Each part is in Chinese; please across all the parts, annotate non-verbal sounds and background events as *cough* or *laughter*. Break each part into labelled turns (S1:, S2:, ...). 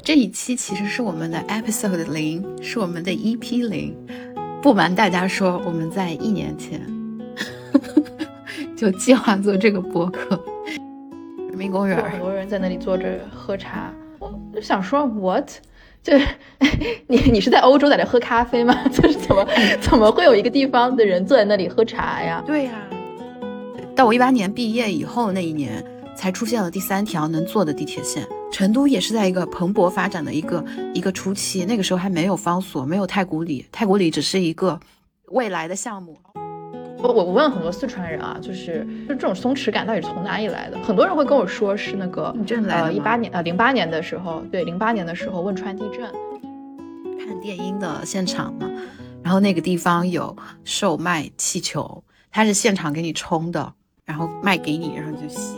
S1: 这一期其实是我们的 episode 零，是我们的 EP 零。不瞒大家说，我们在一年前 *laughs* 就计划做这个播客。人民公园，
S2: 很多人在那里坐着喝茶。我就想说，what？就是 *laughs* 你你是在欧洲在这喝咖啡吗？*laughs* 就是怎么怎么会有一个地方的人坐在那里喝茶呀？
S1: 对呀。到我一八年毕业以后那一年。才出现了第三条能坐的地铁线。成都也是在一个蓬勃发展的一个一个初期，那个时候还没有方所，没有太古里，太古里只是一个未来的项目。
S2: 我我问很多四川人啊，就是就这种松弛感到底从哪里来的？很多人会跟我说是那个呃一八年呃零八年的时候，对零八年的时候汶川地震，
S1: 看电音的现场嘛，然后那个地方有售卖气球，它是现场给你充的，然后卖给你，然后你就吸。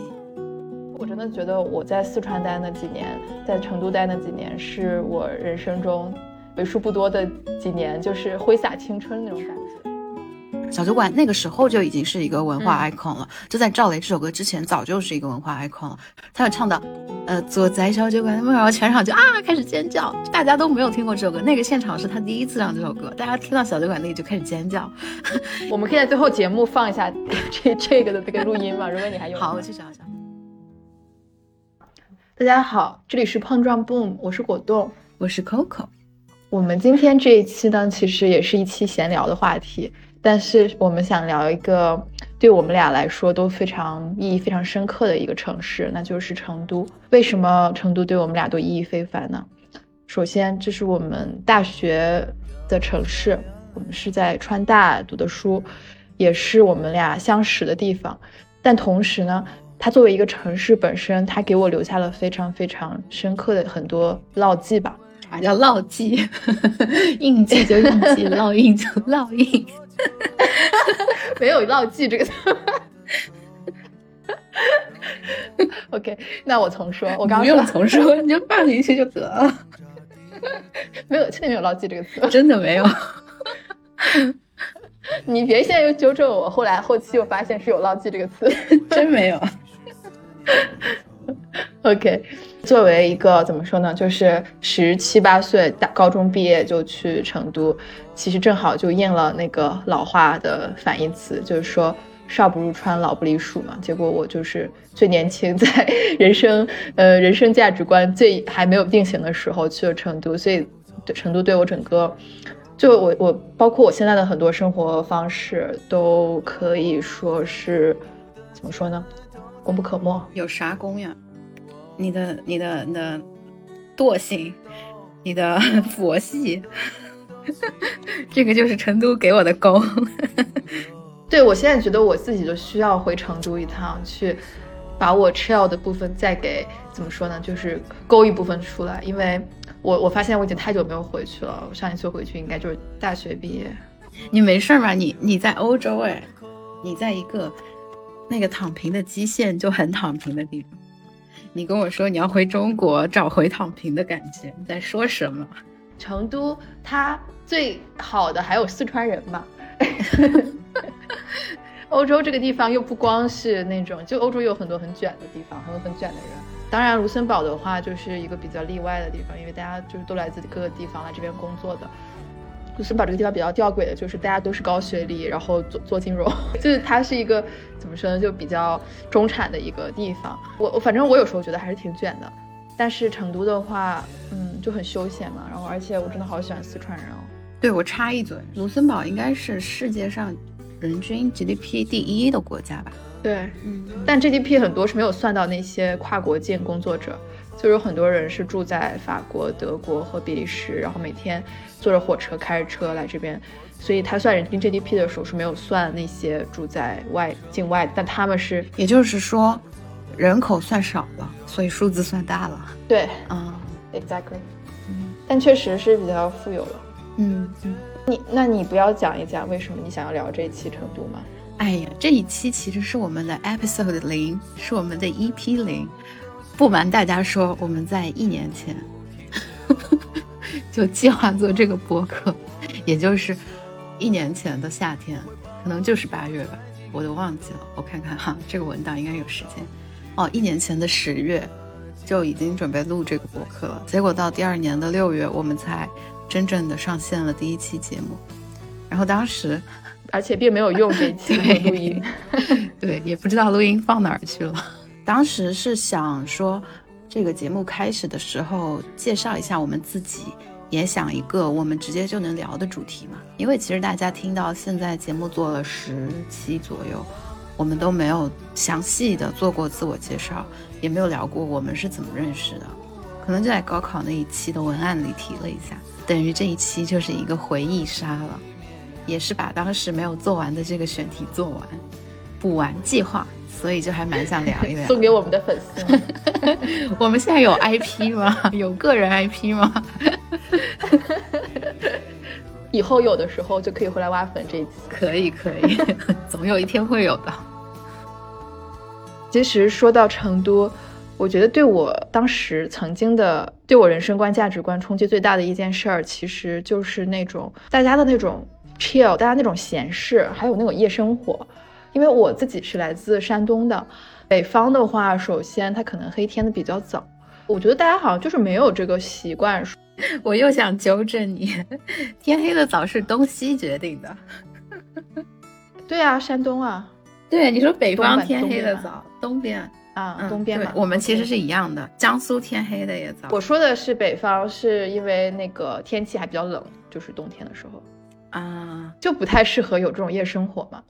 S2: 我真的觉得我在四川待那几年，在成都待那几年，是我人生中为数不多的几年，就是挥洒青春那种感觉。
S1: 小酒馆那个时候就已经是一个文化 icon 了，就在赵雷这首歌之前，早就是一个文化 icon 了。他有唱到，呃，坐在小酒馆然后全场就啊开始尖叫，大家都没有听过这首歌，那个现场是他第一次唱这首歌，大家听到小酒馆那里就开始尖叫。
S2: 我们可以在最后节目放一下这这个的这个录音吗？如果你还有，
S1: 好，我去找一下。
S2: 大家好，这里是碰撞 boom，我是果冻，
S1: 我是 Coco。
S2: 我们今天这一期呢，其实也是一期闲聊的话题，但是我们想聊一个对我们俩来说都非常意义非常深刻的一个城市，那就是成都。为什么成都对我们俩都意义非凡呢？首先，这是我们大学的城市，我们是在川大读的书，也是我们俩相识的地方。但同时呢，它作为一个城市本身，它给我留下了非常非常深刻的很多烙记吧。
S1: 啥叫烙记？*laughs* 印记就印记，*laughs* 烙印就烙印。
S2: 没有烙记这个词。*laughs* OK，那我重说。我刚
S1: 不用重说，你就放进去就得了。
S2: 没有，确定没有烙记这个词。
S1: 真的没有。
S2: 你别现在又纠正我，后来后期又发现是有烙记这个词，
S1: 真没有。*laughs*
S2: OK，作为一个怎么说呢，就是十七八岁大高中毕业就去成都，其实正好就应了那个老话的反义词，就是说少不入川，老不离蜀嘛。结果我就是最年轻，在 *laughs* 人生呃人生价值观最还没有定型的时候去了成都，所以对成都对我整个，就我我包括我现在的很多生活方式都可以说是怎么说呢？功不可没，
S1: 有啥功呀？你的、你的、你的惰性，你的 *laughs* 佛系，*laughs* 这个就是成都给我的功。*laughs*
S2: 对我现在觉得我自己就需要回成都一趟，去把我 chill 的部分再给怎么说呢？就是勾一部分出来，因为我我发现我已经太久没有回去了。我上一次回去应该就是大学毕业。
S1: 你没事吧？你你在欧洲哎，你在一个。那个躺平的基线就很躺平的地方，你跟我说你要回中国找回躺平的感觉，你在说什么？
S2: 成都它最好的还有四川人嘛？*laughs* 欧洲这个地方又不光是那种，就欧洲有很多很卷的地方，很多很卷的人。当然，卢森堡的话就是一个比较例外的地方，因为大家就是都来自各个地方来这边工作的。卢森堡这个地方比较吊诡的，就是大家都是高学历，然后做做金融，*laughs* 就是它是一个怎么说呢，就比较中产的一个地方。我我反正我有时候觉得还是挺卷的，但是成都的话，嗯，就很休闲嘛。然后而且我真的好喜欢四川人哦。
S1: 对我插一嘴，卢森堡应该是世界上人均 GDP 第一的国家吧？
S2: 对，嗯，但 GDP 很多是没有算到那些跨国建工作者。就有很多人是住在法国、德国和比利时，然后每天坐着火车、开着车来这边，所以他算人均 GDP 的时候是没有算那些住在外境外，但他们是，
S1: 也就是说，人口算少了，所以数字算大了。
S2: 对，嗯，exactly，嗯，但确实是比较富有了。
S1: 嗯嗯，
S2: 你那你不要讲一讲为什么你想要聊这一期成都吗？
S1: 哎呀，这一期其实是我们的 episode 零，是我们的 EP 零。不瞒大家说，我们在一年前 *laughs* 就计划做这个播客，也就是一年前的夏天，可能就是八月吧，我都忘记了。我看看哈，这个文档应该有时间。哦，一年前的十月，就已经准备录这个播客了。结果到第二年的六月，我们才真正的上线了第一期节目。然后当时，
S2: 而且并没有用这期 *laughs* 录音，*laughs*
S1: 对，也不知道录音放哪儿去了。当时是想说，这个节目开始的时候介绍一下我们自己。也想一个我们直接就能聊的主题嘛，因为其实大家听到现在节目做了十期左右，我们都没有详细的做过自我介绍，也没有聊过我们是怎么认识的，可能就在高考那一期的文案里提了一下，等于这一期就是一个回忆杀了，也是把当时没有做完的这个选题做完，补完计划，所以就还蛮想聊一聊。*laughs*
S2: 送给我们的粉丝，*laughs*
S1: 我们现在有 IP 吗？*laughs* 有个人 IP 吗？
S2: 以后有的时候就可以回来挖粉这一次，
S1: 可以可以，总有一天会有的。
S2: 其实说到成都，我觉得对我当时曾经的对我人生观、价值观冲击最大的一件事儿，其实就是那种大家的那种 chill，大家那种闲适，还有那种夜生活。因为我自己是来自山东的，北方的话，首先它可能黑天的比较早，我觉得大家好像就是没有这个习惯。*laughs*
S1: 我又想纠正你，*laughs* 天黑的早是东西决定的。
S2: 对啊，山东啊，
S1: 对，你说北方天黑的早，东边
S2: 啊，东边嘛，
S1: 我们其实是一样的，江苏天黑的也早。
S2: 我说的是北方，是因为那个天气还比较冷，就是冬天的时候
S1: 啊，
S2: 就不太适合有这种夜生活嘛。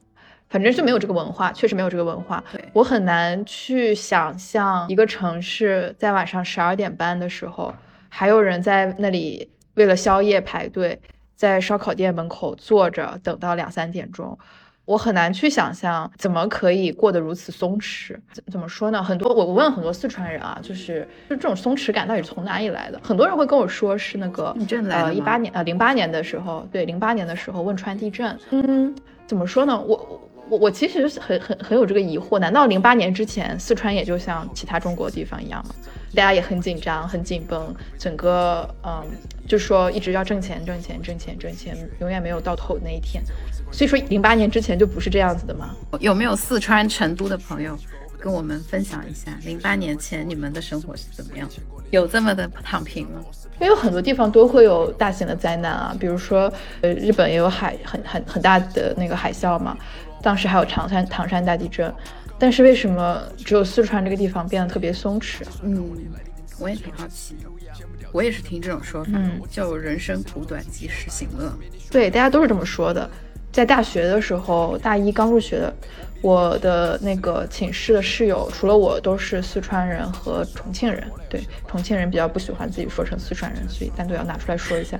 S2: 反正就没有这个文化，确实没有这个文化。我很难去想象一个城市在晚上十二点半的时候。还有人在那里为了宵夜排队，在烧烤店门口坐着等到两三点钟，我很难去想象怎么可以过得如此松弛。怎怎么说呢？很多我我问很多四川人啊，就是就这种松弛感到底是从哪里来的？很多人会跟我说是那个呃一八年呃零八年的时候，对零八年的时候汶川地震。嗯，怎么说呢？我我我其实很很很有这个疑惑，难道零八年之前四川也就像其他中国地方一样吗？大家也很紧张，很紧绷，整个嗯，就说一直要挣钱，挣钱，挣钱，挣钱，永远没有到头那一天。所以说，零八年之前就不是这样子的吗？
S1: 有没有四川成都的朋友跟我们分享一下，零八年前你们的生活是怎么样？有这么的躺平吗？
S2: 因为有很多地方都会有大型的灾难啊，比如说，呃，日本也有海很很很大的那个海啸嘛，当时还有唐山唐山大地震。但是为什么只有四川这个地方变得特别松弛？
S1: 嗯，我也挺好奇，我也是听这种说法，
S2: 嗯，
S1: 就人生苦短，及时行乐。
S2: 对，大家都是这么说的。在大学的时候，大一刚入学的，我的那个寝室的室友，除了我都是四川人和重庆人。对，重庆人比较不喜欢自己说成四川人，所以单独要拿出来说一下。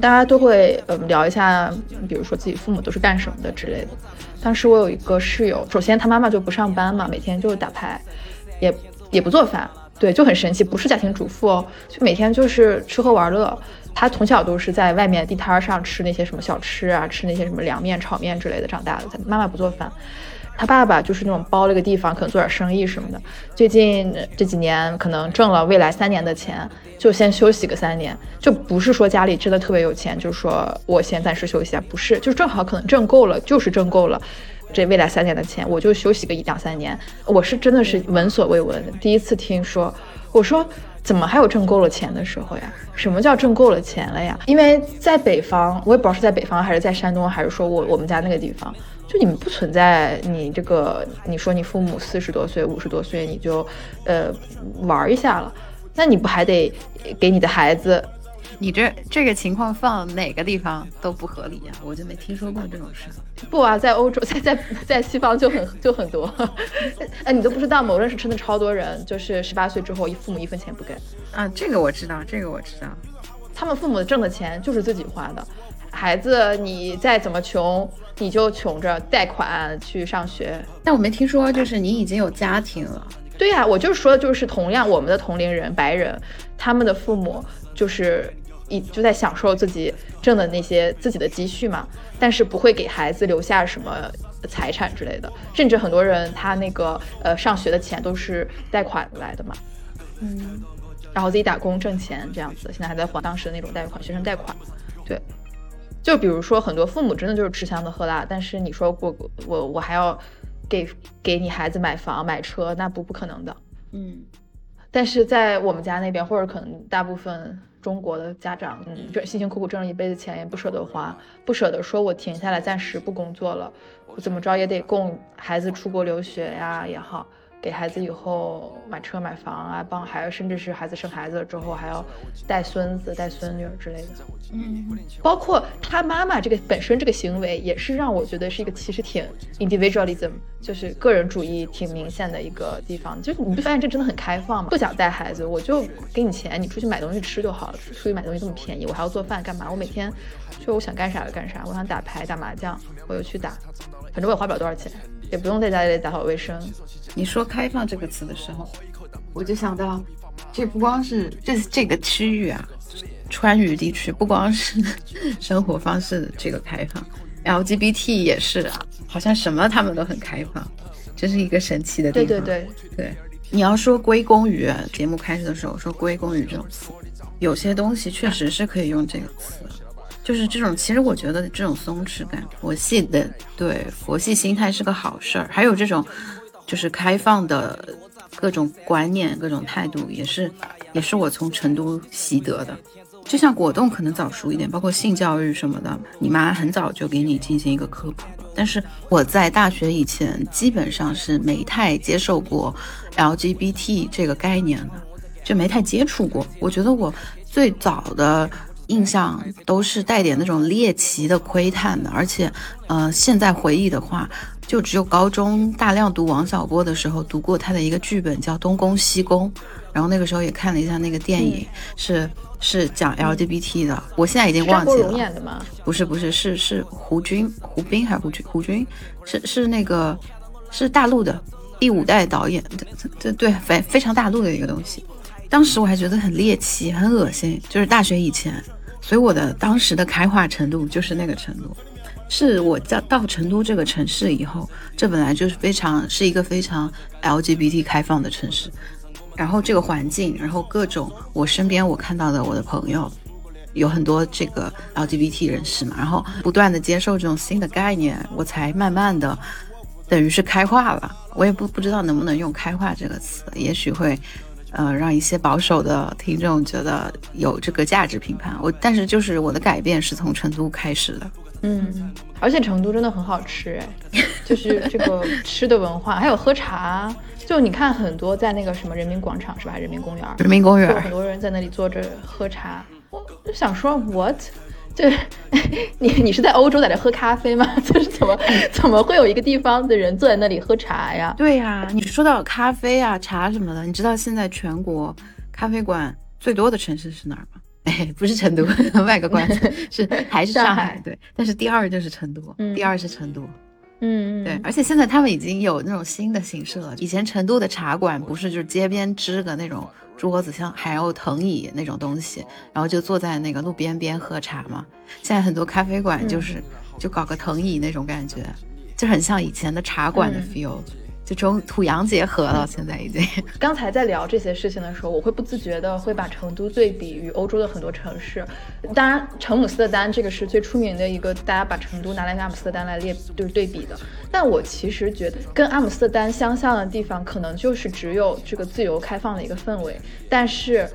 S2: 大家都会嗯聊一下，比如说自己父母都是干什么的之类的。当时我有一个室友，首先他妈妈就不上班嘛，每天就是打牌，也也不做饭，对，就很神奇，不是家庭主妇哦，就每天就是吃喝玩乐。他从小都是在外面地摊上吃那些什么小吃啊，吃那些什么凉面、炒面之类的长大的。他妈妈不做饭，他爸爸就是那种包了个地方，可能做点生意什么的。最近这几年可能挣了未来三年的钱，就先休息个三年，就不是说家里真的特别有钱，就是说我先暂时休息下，不是，就正好可能挣够了，就是挣够了这未来三年的钱，我就休息个一两三年。我是真的是闻所未闻，第一次听说，我说。怎么还有挣够了钱的时候呀？什么叫挣够了钱了呀？因为在北方，我也不知道是在北方还是在山东，还是说我我们家那个地方，就你们不存在你这个，你说你父母四十多岁、五十多岁你就，呃，玩一下了，那你不还得给你的孩子？
S1: 你这这个情况放哪个地方都不合理呀，我就没听说过这种事。
S2: 不啊，在欧洲，在在在西方就很就很多。*laughs* 哎，你都不知道吗？我认识真的超多人，就是十八岁之后，一父母一分钱不给。
S1: 啊，这个我知道，这个我知道。
S2: 他们父母挣的钱就是自己花的，孩子你再怎么穷，你就穷着贷款去上学。
S1: 但我没听说，就是你已经有家庭了。
S2: 对呀，我就是说的就是同样我们的同龄人白人，他们的父母就是。一就在享受自己挣的那些自己的积蓄嘛，但是不会给孩子留下什么财产之类的，甚至很多人他那个呃上学的钱都是贷款来的嘛，
S1: 嗯，
S2: 然后自己打工挣钱这样子，现在还在还当时的那种贷款，学生贷款，对，就比如说很多父母真的就是吃香的喝辣，但是你说我我我还要给给你孩子买房买车，那不不可能的，
S1: 嗯。
S2: 但是在我们家那边，或者可能大部分中国的家长，嗯，就辛辛苦苦挣了一辈子钱，也不舍得花，不舍得说我停下来暂时不工作了，我怎么着也得供孩子出国留学呀也好。给孩子以后买车买房啊，帮孩子，甚至是孩子生孩子了之后还要带孙子带孙女之类的。
S1: 嗯，
S2: 包括他妈妈这个本身这个行为，也是让我觉得是一个其实挺 individualism，就是个人主义挺明显的一个地方。就是你不发现这真的很开放吗？不想带孩子，我就给你钱，你出去买东西吃就好了。出去买东西这么便宜，我还要做饭干嘛？我每天就我想干啥就干啥，我想打牌打麻将我就去打，反正我也花不了多少钱。也不用在家里打扫卫生。
S1: 你说“开放”这个词的时候，我就想到，这不光是这这个区域啊，川渝地区不光是 *laughs* 生活方式的这个开放，LGBT 也是啊，好像什么他们都很开放，这是一个神奇的地方。
S2: 对对对
S1: 对，你要说归功于节目开始的时候说归功于这种词，有些东西确实是可以用这个词。就是这种，其实我觉得这种松弛感，佛系的对佛系心态是个好事儿。还有这种，就是开放的各种观念、各种态度，也是也是我从成都习得的。就像果冻可能早熟一点，包括性教育什么的，你妈很早就给你进行一个科普。但是我在大学以前基本上是没太接受过 LGBT 这个概念的，就没太接触过。我觉得我最早的。印象都是带点那种猎奇的窥探的，而且，呃，现在回忆的话，就只有高中大量读王小波的时候读过他的一个剧本叫《东宫西宫》，然后那个时候也看了一下那个电影，是是讲 LGBT 的，我现在已经忘记了。
S2: 演的吗？
S1: 不是不是是是胡军胡兵还是胡军胡军？是是那个是大陆的第五代导演，对对对，非非常大陆的一个东西。当时我还觉得很猎奇很恶心，就是大学以前。所以我的当时的开化程度就是那个程度，是我到到成都这个城市以后，这本来就是非常是一个非常 LGBT 开放的城市，然后这个环境，然后各种我身边我看到的我的朋友，有很多这个 LGBT 人士嘛，然后不断的接受这种新的概念，我才慢慢的等于是开化了。我也不不知道能不能用开化这个词，也许会。呃，让一些保守的听众觉得有这个价值评判我，但是就是我的改变是从成都开始的。
S2: 嗯，而且成都真的很好吃哎，*laughs* 就是这个吃的文化，还有喝茶。就你看很多在那个什么人民广场是吧？人民公园，
S1: 人民公园，
S2: 很多人在那里坐着喝茶。我就想说，what？就 *laughs* 你你是在欧洲在这喝咖啡吗？*laughs* 就是怎么怎么会有一个地方的人坐在那里喝茶呀？
S1: 对呀，你说到咖啡啊茶什么的，你知道现在全国咖啡馆最多的城市是哪儿吗？*laughs* 哎，不是成都，卖个关子，是还是上海？对，但是第二就是成都，第二是成都。
S2: 嗯，
S1: 对，而且现在他们已经有那种新的形式了。以前成都的茶馆不是就是街边支个那种。桌子像还有藤椅那种东西，然后就坐在那个路边边喝茶嘛。现在很多咖啡馆就是就搞个藤椅那种感觉，就很像以前的茶馆的 feel。就中土洋结合了，现在已经。*laughs*
S2: 刚才在聊这些事情的时候，我会不自觉的会把成都对比于欧洲的很多城市。当然，成姆斯特丹这个是最出名的一个，大家把成都拿来跟阿姆斯特丹来列就是对比的。但我其实觉得跟阿姆斯特丹相像的地方，可能就是只有这个自由开放的一个氛围。但是，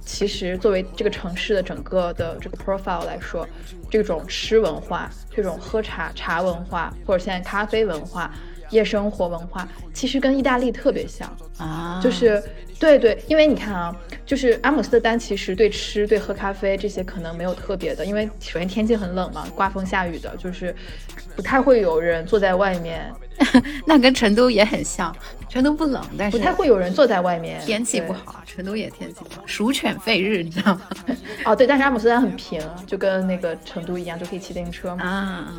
S2: 其实作为这个城市的整个的这个 profile 来说，这种吃文化、这种喝茶茶文化，或者现在咖啡文化。夜生活文化其实跟意大利特别像
S1: 啊，
S2: 就是对对，因为你看啊，就是阿姆斯特丹其实对吃、对喝咖啡这些可能没有特别的，因为首先天气很冷嘛，刮风下雨的，就是不太会有人坐在外面。*laughs*
S1: 那跟成都也很像，成都不冷，但是
S2: 不太会有人坐在外面。
S1: 天气不好，成都也天气不好，鼠犬吠日，你知道吗？*laughs*
S2: 哦，对，但是阿姆斯特丹很平，就跟那个成都一样，就可以骑自行车嘛。
S1: 啊。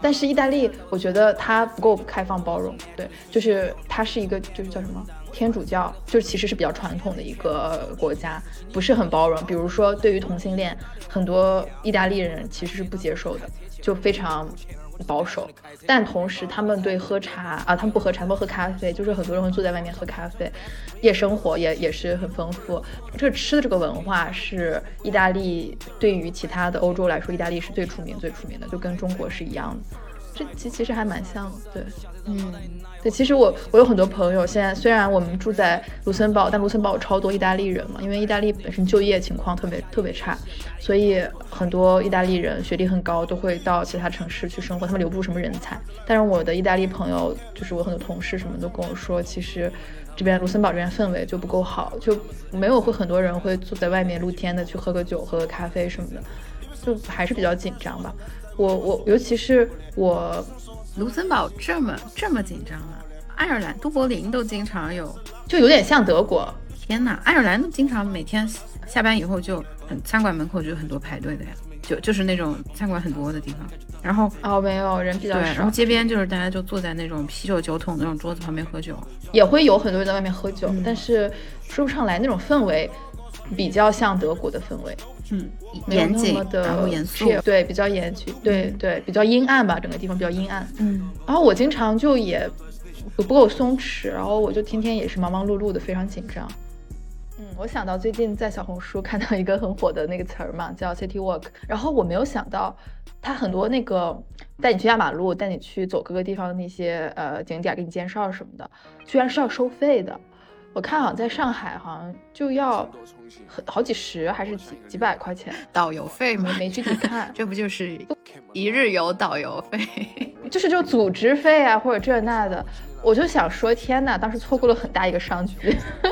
S2: 但是意大利，我觉得它不够开放包容，对，就是它是一个就是叫什么天主教，就其实是比较传统的一个国家，不是很包容。比如说对于同性恋，很多意大利人其实是不接受的，就非常。保守，但同时他们对喝茶啊，他们不喝茶，不喝咖啡，就是很多人会坐在外面喝咖啡，夜生活也也是很丰富。这吃的这个文化是意大利对于其他的欧洲来说，意大利是最出名最出名的，就跟中国是一样的。这其其实还蛮像的，对，
S1: 嗯，
S2: 对，其实我我有很多朋友，现在虽然我们住在卢森堡，但卢森堡有超多意大利人嘛，因为意大利本身就业情况特别特别差，所以很多意大利人学历很高，都会到其他城市去生活，他们留不住什么人才。但是我的意大利朋友，就是我很多同事什么都跟我说，其实这边卢森堡这边氛围就不够好，就没有会很多人会坐在外面露天的去喝个酒、喝个咖啡什么的，就还是比较紧张吧。我我尤其是我。
S1: 卢森堡这么这么紧张啊！爱尔兰都柏林都经常有，
S2: 就有点像德国。
S1: 天哪，爱尔兰都经常每天下班以后就很餐馆门口就有很多排队的呀，就就是那种餐馆很多的地方。然后
S2: 哦，没有人比较少。
S1: 然后街边就是大家就坐在那种啤酒酒桶那种桌子旁边喝酒，
S2: 也会有很多人在外面喝酒，但是说不上来那种氛围。比较像德国的氛围，
S1: 嗯，严谨然后严肃，
S2: 对，比较严谨，对对，比较阴暗吧，整个地方比较阴暗，
S1: 嗯。
S2: 然后我经常就也不够松弛，然后我就天天也是忙忙碌碌的，非常紧张。嗯，我想到最近在小红书看到一个很火的那个词儿嘛，*laughs* 叫 City Walk，然后我没有想到，它很多那个带你去压马路、带你去走各个地方的那些呃景点，给你介绍什么的，居然是要收费的。我看好像在上海，好像就要好几十还是几几百块钱
S1: 导游费吗？
S2: 没具体看，*laughs*
S1: 这不就是一日游导游费？*laughs*
S2: 就是就组织费啊，或者这那的。我就想说，天呐，当时错过了很大一个商机。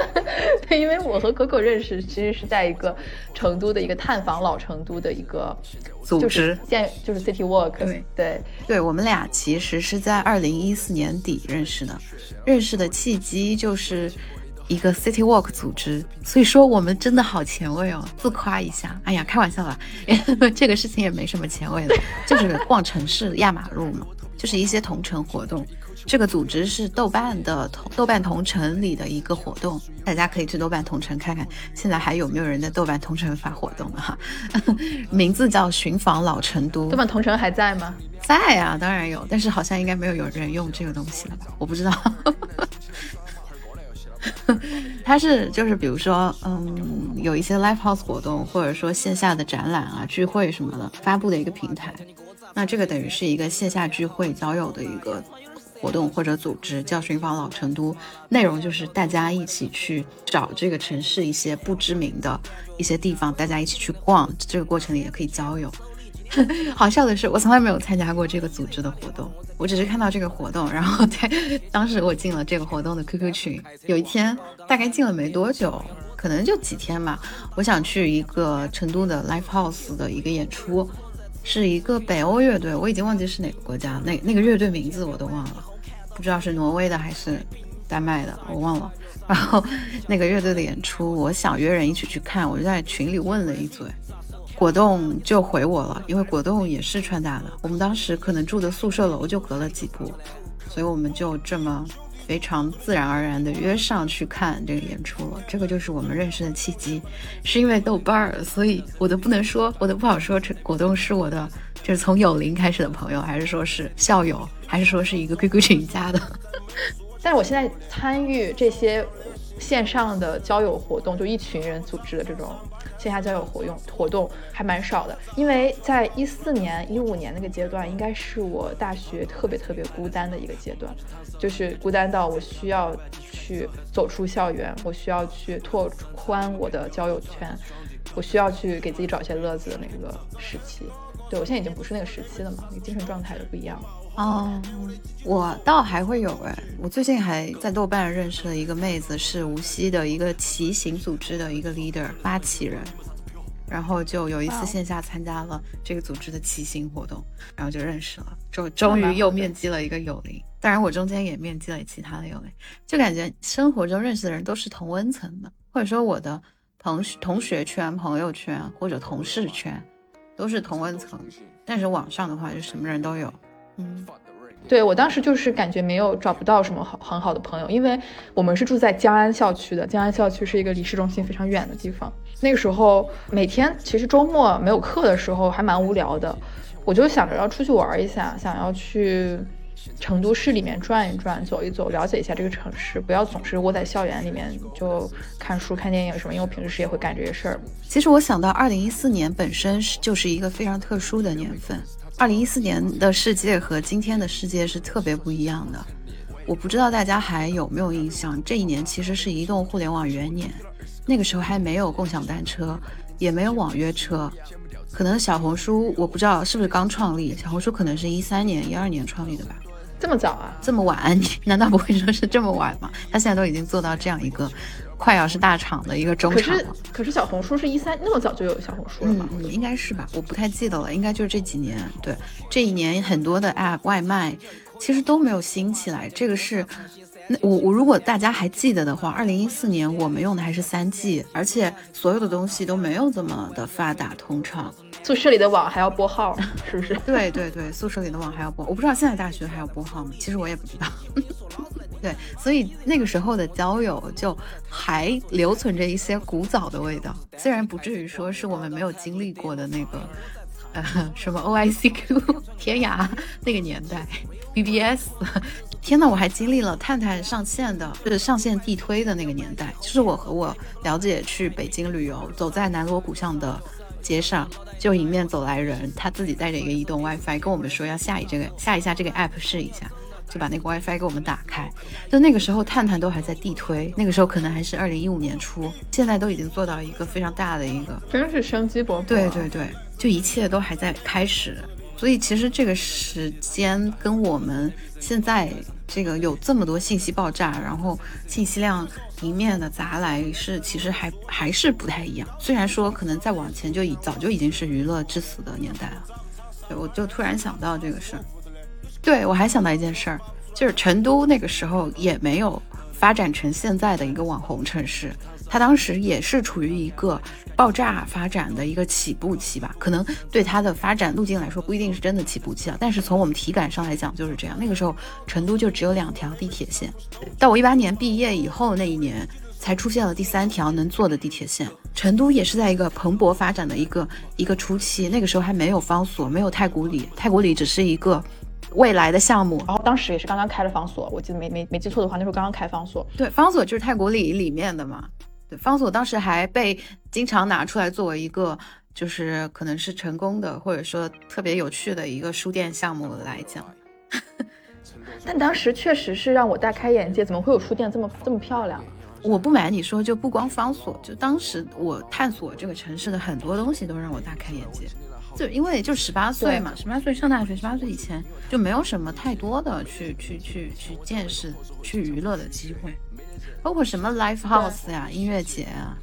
S2: *laughs* 对，因为我和可可认识，其实是在一个成都的一个探访老成都的一个
S1: 组织，
S2: 建就是 City Walk。
S1: 对
S2: 对
S1: 对，我们俩其实是在二零一四年底认识的，认识的契机就是。一个 City Walk 组织，所以说我们真的好前卫哦，自夸一下。哎呀，开玩笑啦，*laughs* 这个事情也没什么前卫的，就是逛城市压马路嘛，就是一些同城活动。这个组织是豆瓣的同豆瓣同城里的一个活动，大家可以去豆瓣同城看看，现在还有没有人在豆瓣同城发活动哈？*laughs* 名字叫寻访老成都。
S2: 豆瓣同城还在吗？
S1: 在啊，当然有，但是好像应该没有有人用这个东西了吧？我不知道。*laughs* 它是就是比如说，嗯，有一些 live house 活动，或者说线下的展览啊、聚会什么的发布的一个平台。那这个等于是一个线下聚会交友的一个活动或者组织，叫寻访老成都。内容就是大家一起去找这个城市一些不知名的一些地方，大家一起去逛。这个过程里也可以交友。*laughs* 好笑的是，我从来没有参加过这个组织的活动，我只是看到这个活动，然后在当时我进了这个活动的 QQ 群。有一天，大概进了没多久，可能就几天吧，我想去一个成都的 Live House 的一个演出，是一个北欧乐队，我已经忘记是哪个国家，那那个乐队名字我都忘了，不知道是挪威的还是丹麦的，我忘了。*laughs* 然后那个乐队的演出，我想约人一起去看，我就在群里问了一嘴。果冻就回我了，因为果冻也是川大的，我们当时可能住的宿舍楼就隔了几步，所以我们就这么非常自然而然的约上去看这个演出了。这个就是我们认识的契机，是因为豆瓣儿，所以我都不能说，我都不好说，这果冻是我的，就是从友邻开始的朋友，还是说是校友，还是说是一个 QQ 群加的。*laughs*
S2: 但是我现在参与这些线上的交友活动，就一群人组织的这种。线下交友活动活动还蛮少的，因为在一四年、一五年那个阶段，应该是我大学特别特别孤单的一个阶段，就是孤单到我需要去走出校园，我需要去拓宽我的交友圈，我需要去给自己找一些乐子的那个时期。对我现在已经不是那个时期了嘛，那个精神状态都不一样。
S1: 哦，我倒还会有哎，我最近还在豆瓣认识了一个妹子，是无锡的一个骑行组织的一个 leader 发起人，然后就有一次线下参加了这个组织的骑行活动，然后就认识了，终终于又面基了一个友邻。当然我中间也面基了其他的友邻，就感觉生活中认识的人都是同温层的，或者说我的同同学圈、朋友圈或者同事圈都是同温层，但是网上的话就什么人都有。嗯，
S2: 对我当时就是感觉没有找不到什么好很好的朋友，因为我们是住在江安校区的，江安校区是一个离市中心非常远的地方。那个时候每天其实周末没有课的时候还蛮无聊的，我就想着要出去玩一下，想要去成都市里面转一转、走一走，了解一下这个城市，不要总是窝在校园里面就看书、看电影什么，因为我平时也会干这些事儿。
S1: 其实我想到二零一四年本身是就是一个非常特殊的年份。二零一四年的世界和今天的世界是特别不一样的。我不知道大家还有没有印象，这一年其实是移动互联网元年，那个时候还没有共享单车，也没有网约车，可能小红书我不知道是不是刚创立，小红书可能是一三年、一二年创立的吧。
S2: 这么早啊？
S1: 这么晚？你难道不会说是这么晚吗？他现在都已经做到这样一个快要是大厂的一个中厂
S2: 了。可是可是小红书是一三那么早就有小红书了吗？
S1: 嗯，应该是吧，我不太记得了，应该就是这几年。对，这一年很多的 app 外卖其实都没有兴起来，这个是。那我我如果大家还记得的话，二零一四年我们用的还是三 G，而且所有的东西都没有这么的发达通畅。
S2: 宿舍里的网还要拨号，是不是？*laughs*
S1: 对对对，宿舍里的网还要拨。我不知道现在大学还要拨号吗？其实我也不知道。对，所以那个时候的交友就还留存着一些古早的味道，虽然不至于说是我们没有经历过的那个呃什么 OICQ *laughs* 天涯那个年代，BBS。天呐，我还经历了探探上线的，就是上线地推的那个年代。就是我和我表姐去北京旅游，走在南锣鼓巷的街上，就迎面走来人，他自己带着一个移动 WiFi，跟我们说要下一这个下一下这个 app 试一下，就把那个 WiFi 给我们打开。就那个时候探探都还在地推，那个时候可能还是二零一五年初，现在都已经做到一个非常大的一个，
S2: 真是生机勃勃。
S1: 对对对，就一切都还在开始。所以其实这个时间跟我们现在这个有这么多信息爆炸，然后信息量迎面的砸来，是其实还还是不太一样。虽然说可能再往前就已早就已经是娱乐至死的年代了。对，我就突然想到这个事儿。对我还想到一件事儿，就是成都那个时候也没有发展成现在的一个网红城市。它当时也是处于一个爆炸发展的一个起步期吧，可能对它的发展路径来说不一定是真的起步期啊，但是从我们体感上来讲就是这样。那个时候成都就只有两条地铁线，到我一八年毕业以后那一年才出现了第三条能坐的地铁线。成都也是在一个蓬勃发展的一个一个初期，那个时候还没有方所，没有太古里，太古里只是一个未来的项目。
S2: 然后当时也是刚刚开了方所，我记得没没没记错的话，那时候刚刚开方所。
S1: 对，方所就是太古里里面的嘛。对，方所当时还被经常拿出来作为一个，就是可能是成功的，或者说特别有趣的一个书店项目来讲。*laughs*
S2: 但当时确实是让我大开眼界，怎么会有书店这么这么漂亮？
S1: 我不瞒你说，就不光方所，就当时我探索这个城市的很多东西都让我大开眼界。就因为就十八岁嘛，十八岁上大学，十八岁以前就没有什么太多的去去去去见识、去娱乐的机会。包括什么 live house 呀、音乐节啊，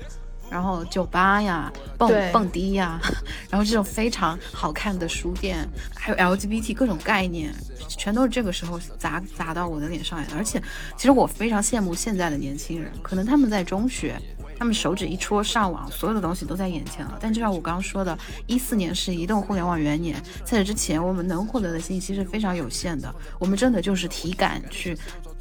S1: 然后酒吧呀、蹦蹦迪呀，*laughs* 然后这种非常好看的书店，还有 LGBT 各种概念，全都是这个时候砸砸到我的脸上来的。而且，其实我非常羡慕现在的年轻人，可能他们在中学，他们手指一戳上网，所有的东西都在眼前了。但就像我刚刚说的，一四年是移动互联网元年，在这之前，我们能获得的信息是非常有限的，我们真的就是体感去。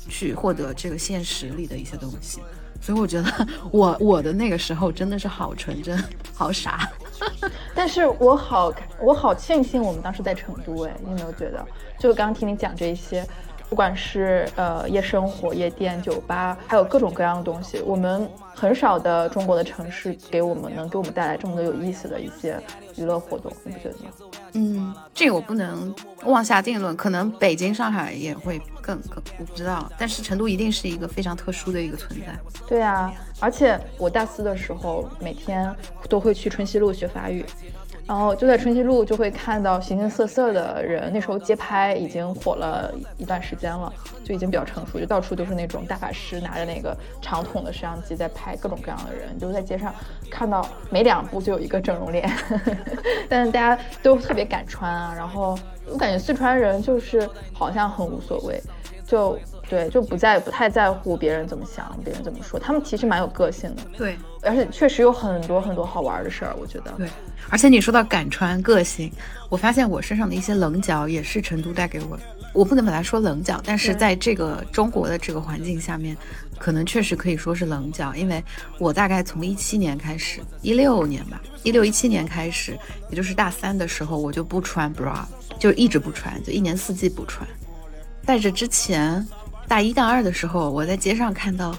S1: 去获得这个现实里的一些东西，所以我觉得我我的那个时候真的是好纯真，好傻。*laughs*
S2: 但是我好我好庆幸我们当时在成都，哎，你有没有觉得？就刚刚听你讲这些。不管是呃夜生活、夜店、酒吧，还有各种各样的东西，我们很少的中国的城市给我们能给我们带来这么多有意思的一些娱乐活动，你不觉得吗？
S1: 嗯，这个我不能妄下定论，可能北京、上海也会更更，我不知道，但是成都一定是一个非常特殊的一个存在。
S2: 对啊，而且我大四的时候每天都会去春熙路学法语。然后就在春熙路就会看到形形色色的人，那时候街拍已经火了一段时间了，就已经比较成熟，就到处都是那种大法师拿着那个长筒的摄像机在拍各种各样的人，就在街上看到每两步就有一个整容脸，*laughs* 但是大家都特别敢穿啊。然后我感觉四川人就是好像很无所谓，就。对，就不在不太在乎别人怎么想，别人怎么说，他们其实蛮有个性的。
S1: 对，
S2: 而且确实有很多很多好玩的事儿，我觉得。
S1: 对，而且你说到敢穿个性，我发现我身上的一些棱角也是成都带给我的。我不能把它说棱角，但是在这个中国的这个环境下面，可能确实可以说是棱角，因为我大概从一七年开始，一六年吧，一六一七年开始，也就是大三的时候，我就不穿 bra，就一直不穿，就一年四季不穿，在这之前。大一、大二的时候，我在街上看到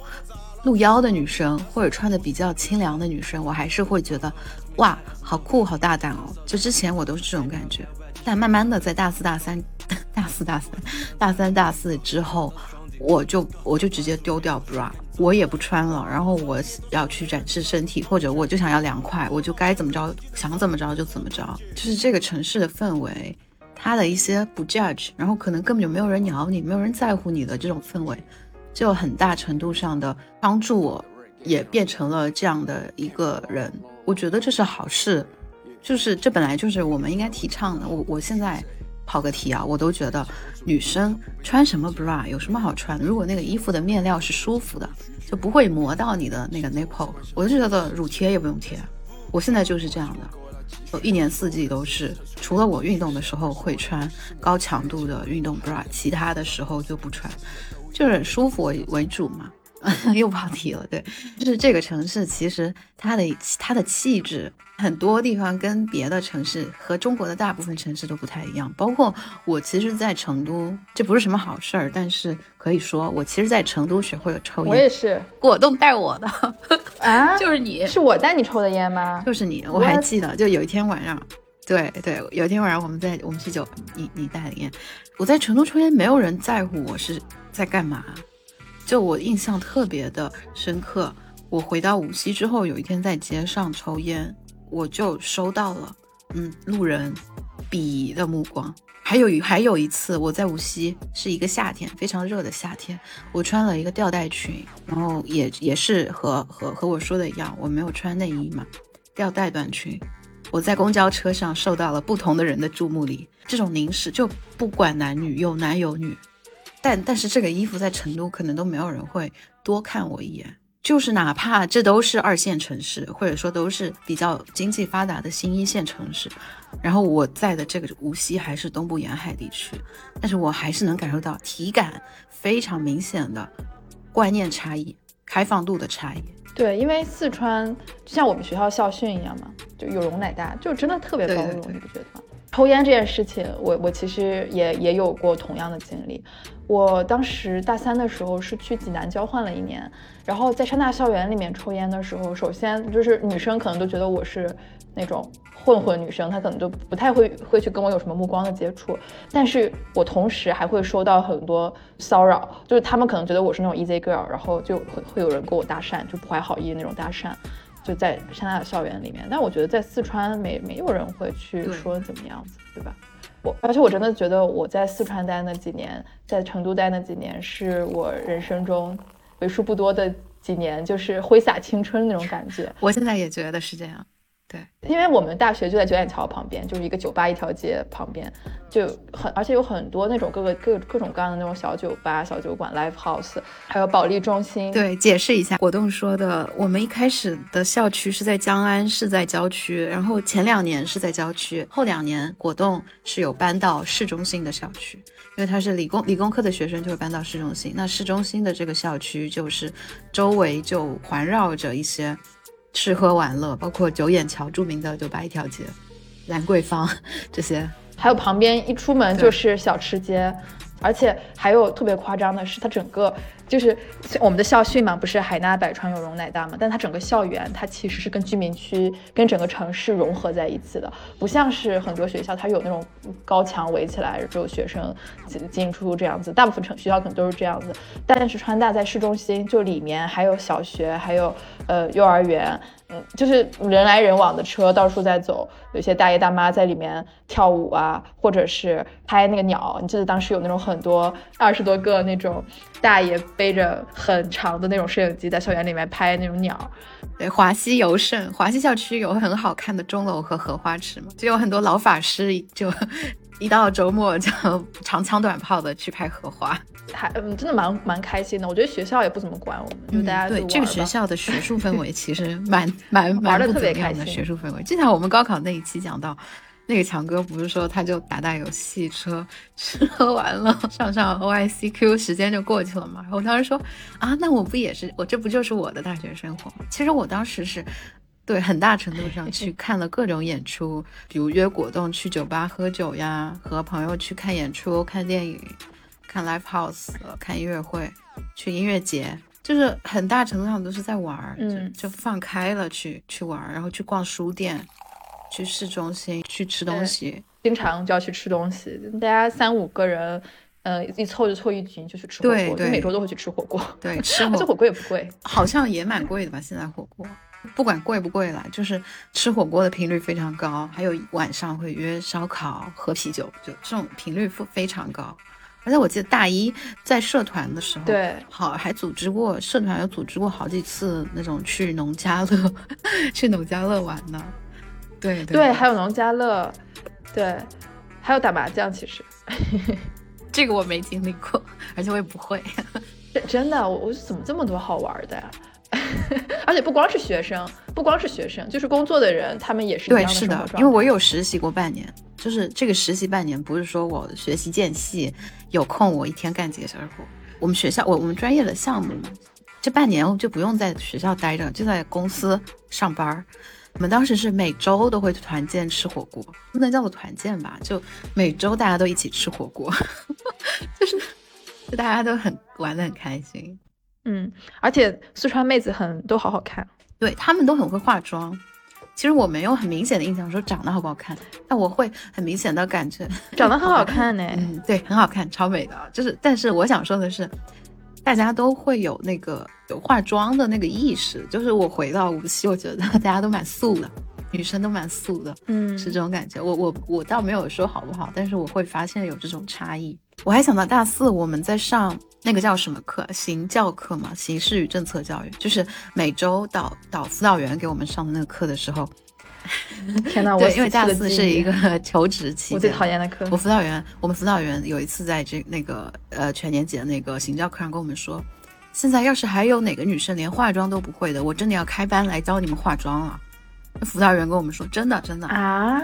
S1: 露腰的女生，或者穿的比较清凉的女生，我还是会觉得，哇，好酷，好大胆哦！就之前我都是这种感觉，但慢慢的在大四、大三、*laughs* 大四、大三、大三、大四之后，我就我就直接丢掉 bra，我也不穿了。然后我要去展示身体，或者我就想要凉快，我就该怎么着，想怎么着就怎么着。就是这个城市的氛围，他的一些不 judge，然后可能根本就没有人鸟你，没有人在乎你的这种氛围，就很大程度上的帮助我，也变成了这样的一个人。我觉得这是好事。就是这本来就是我们应该提倡的。我我现在跑个题啊，我都觉得女生穿什么 bra 有什么好穿？如果那个衣服的面料是舒服的，就不会磨到你的那个 nipple。我就觉得乳贴也不用贴。我现在就是这样的，就一年四季都是，除了我运动的时候会穿高强度的运动 bra，其他的时候就不穿，就是舒服为主嘛。*laughs* 又跑题了，对，就是这个城市，其实它的它的气质，很多地方跟别的城市和中国的大部分城市都不太一样。包括我，其实，在成都，这不是什么好事儿，但是可以说，我其实，在成都学会了抽烟。
S2: 我也是，
S1: 果冻带我的
S2: 啊，*laughs*
S1: 就是你，
S2: 是我带你抽的烟吗？
S1: 就是你，我还记得，就有一天晚上，对对，有一天晚上我们在我们去酒，你你带的烟，我在成都抽烟，没有人在乎我是在干嘛。就我印象特别的深刻，我回到无锡之后，有一天在街上抽烟，我就收到了，嗯，路人鄙夷的目光。还有还有一次，我在无锡是一个夏天，非常热的夏天，我穿了一个吊带裙，然后也也是和和和我说的一样，我没有穿内衣嘛，吊带短裙，我在公交车上受到了不同的人的注目礼，这种凝视就不管男女，有男有女。但但是这个衣服在成都可能都没有人会多看我一眼，就是哪怕这都是二线城市，或者说都是比较经济发达的新一线城市，然后我在的这个无锡还是东部沿海地区，但是我还是能感受到体感非常明显的观念差异、开放度的差异。
S2: 对，因为四川就像我们学校校训一样嘛，就有容乃大，就真的特别包容，你不觉得吗？抽烟这件事情，我我其实也也有过同样的经历。我当时大三的时候是去济南交换了一年，然后在山大校园里面抽烟的时候，首先就是女生可能都觉得我是那种混混女生，她可能就不太会会去跟我有什么目光的接触。但是我同时还会收到很多骚扰，就是他们可能觉得我是那种 easy girl，然后就会会有人跟我搭讪，就不怀好意那种搭讪，就在山大的校园里面。但我觉得在四川没没有人会去说怎么样子，对吧？我而且我真的觉得我在四川待那几年，在成都待那几年，是我人生中为数不多的几年，就是挥洒青春那种感觉。
S1: 我现在也觉得是这样。对，
S2: 因为我们大学就在九眼桥旁边，就是一个酒吧一条街旁边，就很而且有很多那种各个各各种各样的那种小酒吧、小酒馆、live house，还有保利中心。
S1: 对，解释一下，果冻说的，我们一开始的校区是在江安，是在郊区，然后前两年是在郊区，后两年果冻是有搬到市中心的校区，因为他是理工理工科的学生，就会搬到市中心。那市中心的这个校区就是周围就环绕着一些。吃喝玩乐，包括九眼桥著名的酒吧一条街，兰桂坊这些，
S2: 还有旁边一出门就是小吃街，而且还有特别夸张的是，它整个。就是我们的校训嘛，不是海纳百川，有容乃大嘛？但它整个校园，它其实是跟居民区、跟整个城市融合在一起的，不像是很多学校，它有那种高墙围起来，只有学生进进出出这样子。大部分城学校可能都是这样子，但是川大在市中心，就里面还有小学，还有呃幼儿园。就是人来人往的车到处在走，有些大爷大妈在里面跳舞啊，或者是拍那个鸟。你记得当时有那种很多二十多个那种大爷背着很长的那种摄影机在校园里面拍那种鸟。
S1: 对，华西尤胜，华西校区有很好看的钟楼和荷花池嘛，就有很多老法师就一到周末就长枪短炮的去拍荷花。
S2: 还嗯，真的蛮蛮开心的。我觉得学校也不怎么管我们，就大家
S1: 对这个学校的学术氛围其实蛮蛮蛮
S2: 的 *laughs* 特别
S1: 开心的学术氛围。就像我们高考那一期讲到，那个强哥不是说他就打打游戏，车吃喝玩乐，*laughs* 上上 O I C Q，时间就过去了嘛。然后我当时说啊，那我不也是我这不就是我的大学生活？其实我当时是对很大程度 *laughs* 上去看了各种演出，比如约果冻去酒吧喝酒呀，和朋友去看演出、看电影。看 live house，看音乐会，去音乐节，就是很大程度上都是在玩儿，嗯，就放开了去去玩儿，然后去逛书店，去市中心去吃东西，
S2: 经常就要去吃东西，大家三五个人，呃，一凑就凑一群就去吃火锅，就每周都会去吃火锅。
S1: 对，*laughs* 吃
S2: 这火锅也不贵，
S1: 好像也蛮贵的吧？现在火锅不管贵不贵啦，就是吃火锅的频率非常高，还有晚上会约烧烤、喝啤酒，就这种频率非非常高。而且我记得大一在社团的时候，
S2: 对，
S1: 好还组织过社团有组织过好几次那种去农家乐，*laughs* 去农家乐玩呢。对
S2: 对，还有农家乐，对，还有打麻将。其实 *laughs*
S1: 这个我没经历过，而且我也不会。*laughs*
S2: 真的，我我怎么这么多好玩的呀？*laughs* 而且不光是学生，不光是学生，就是工作的人，他们也是
S1: 对，是的，因为我有实习过半年，就是这个实习半年不是说我学习间隙有空，我一天干几个小时活。我们学校，我我们专业的项目，这半年就不用在学校待着，就在公司上班。我们当时是每周都会团建吃火锅，不能叫做团建吧，就每周大家都一起吃火锅，*laughs* 就是，就大家都很玩的很开心。
S2: 嗯，而且四川妹子很都好好看，
S1: 对她们都很会化妆。其实我没有很明显的印象说长得好不好看，但我会很明显的感觉
S2: 长得很 *laughs* 好看呢。
S1: 嗯，对，很好看，超美的。就是，但是我想说的是，大家都会有那个有化妆的那个意识。就是我回到无锡，我觉得大家都蛮素的。女生都蛮素的，嗯，是这种感觉。我我我倒没有说好不好，但是我会发现有这种差异。我还想到大四我们在上那个叫什么课，行教课嘛，形势与政策教育，就是每周导导辅导员给我们上的那个课的时候。*laughs*
S2: 天哪，
S1: 我，因为大四是一个 *laughs* 求职期，
S2: 我最讨厌的课。
S1: 我辅导员，我们辅导员有一次在这那个呃全年级的那个行教课上跟我们说，现在要是还有哪个女生连化妆都不会的，我真的要开班来教你们化妆了。辅导员跟我们说，真的真的
S2: 啊，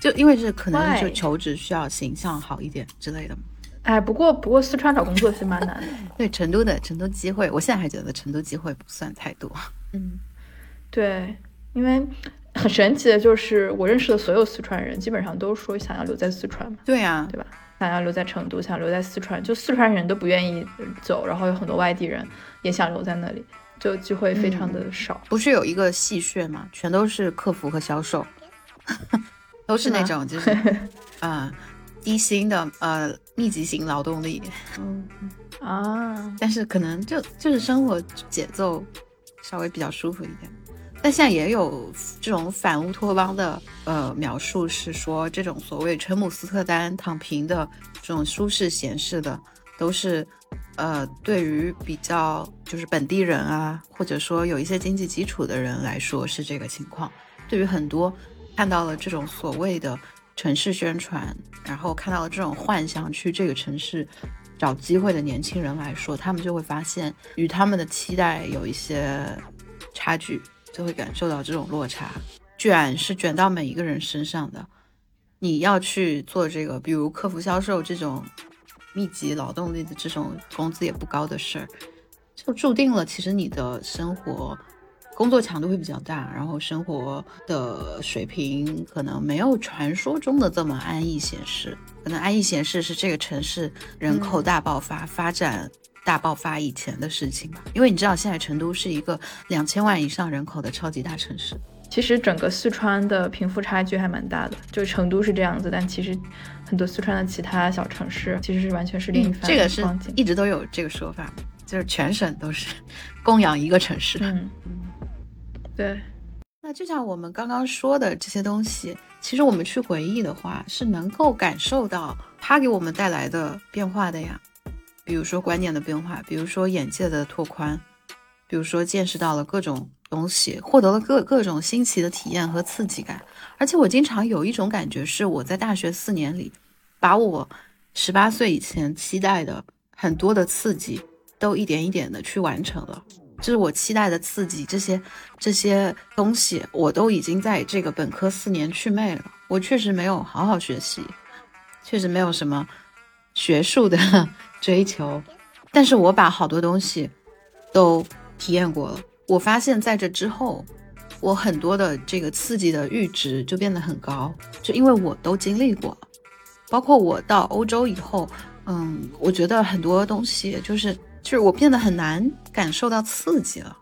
S1: 就因为这可能就求职需要形象好一点之类的。
S2: 哎，不过不过四川找工作是蛮难的。*laughs*
S1: 对，成都的成都机会，我现在还觉得成都机会不算太多。
S2: 嗯，对，因为很神奇的就是我认识的所有四川人，基本上都说想要留在四川嘛。
S1: 对呀，
S2: 对吧？想要留在成都，想留在四川，就四川人都不愿意走，然后有很多外地人也想留在那里。就机会非常的少，
S1: 不是有一个戏谑嘛？全都是客服和销售，*laughs* 都是那种就是啊低薪的呃密集型劳动力，
S2: 嗯啊，
S1: 但是可能就就是生活节奏稍微比较舒服一点。但现在也有这种反乌托邦的呃描述，是说这种所谓陈姆斯特丹躺平的这种舒适闲适的。都是，呃，对于比较就是本地人啊，或者说有一些经济基础的人来说是这个情况。对于很多看到了这种所谓的城市宣传，然后看到了这种幻想去这个城市找机会的年轻人来说，他们就会发现与他们的期待有一些差距，就会感受到这种落差。卷是卷到每一个人身上的，你要去做这个，比如客服销售这种。密集劳动力的这种工资也不高的事儿，就注定了其实你的生活工作强度会比较大，然后生活的水平可能没有传说中的这么安逸闲适。可能安逸闲适是这个城市人口大爆发、发展大爆发以前的事情吧。因为你知道，现在成都是一个两千万以上人口的超级大城市。
S2: 其实整个四川的贫富差距还蛮大的，就成都是这样子，但其实很多四川的其他小城市其实是完全是另一番
S1: 这个是一直都有这个说法，就是全省都是供养一个城市。
S2: 嗯，对。
S1: 那就像我们刚刚说的这些东西，其实我们去回忆的话，是能够感受到它给我们带来的变化的呀。比如说观念的变化，比如说眼界的拓宽，比如说见识到了各种。东西获得了各各种新奇的体验和刺激感，而且我经常有一种感觉，是我在大学四年里，把我十八岁以前期待的很多的刺激，都一点一点的去完成了。就是我期待的刺激，这些这些东西，我都已经在这个本科四年去魅了。我确实没有好好学习，确实没有什么学术的 *laughs* 追求，但是我把好多东西都体验过了。我发现，在这之后，我很多的这个刺激的阈值就变得很高，就因为我都经历过了。包括我到欧洲以后，嗯，我觉得很多东西就是就是我变得很难感受到刺激了。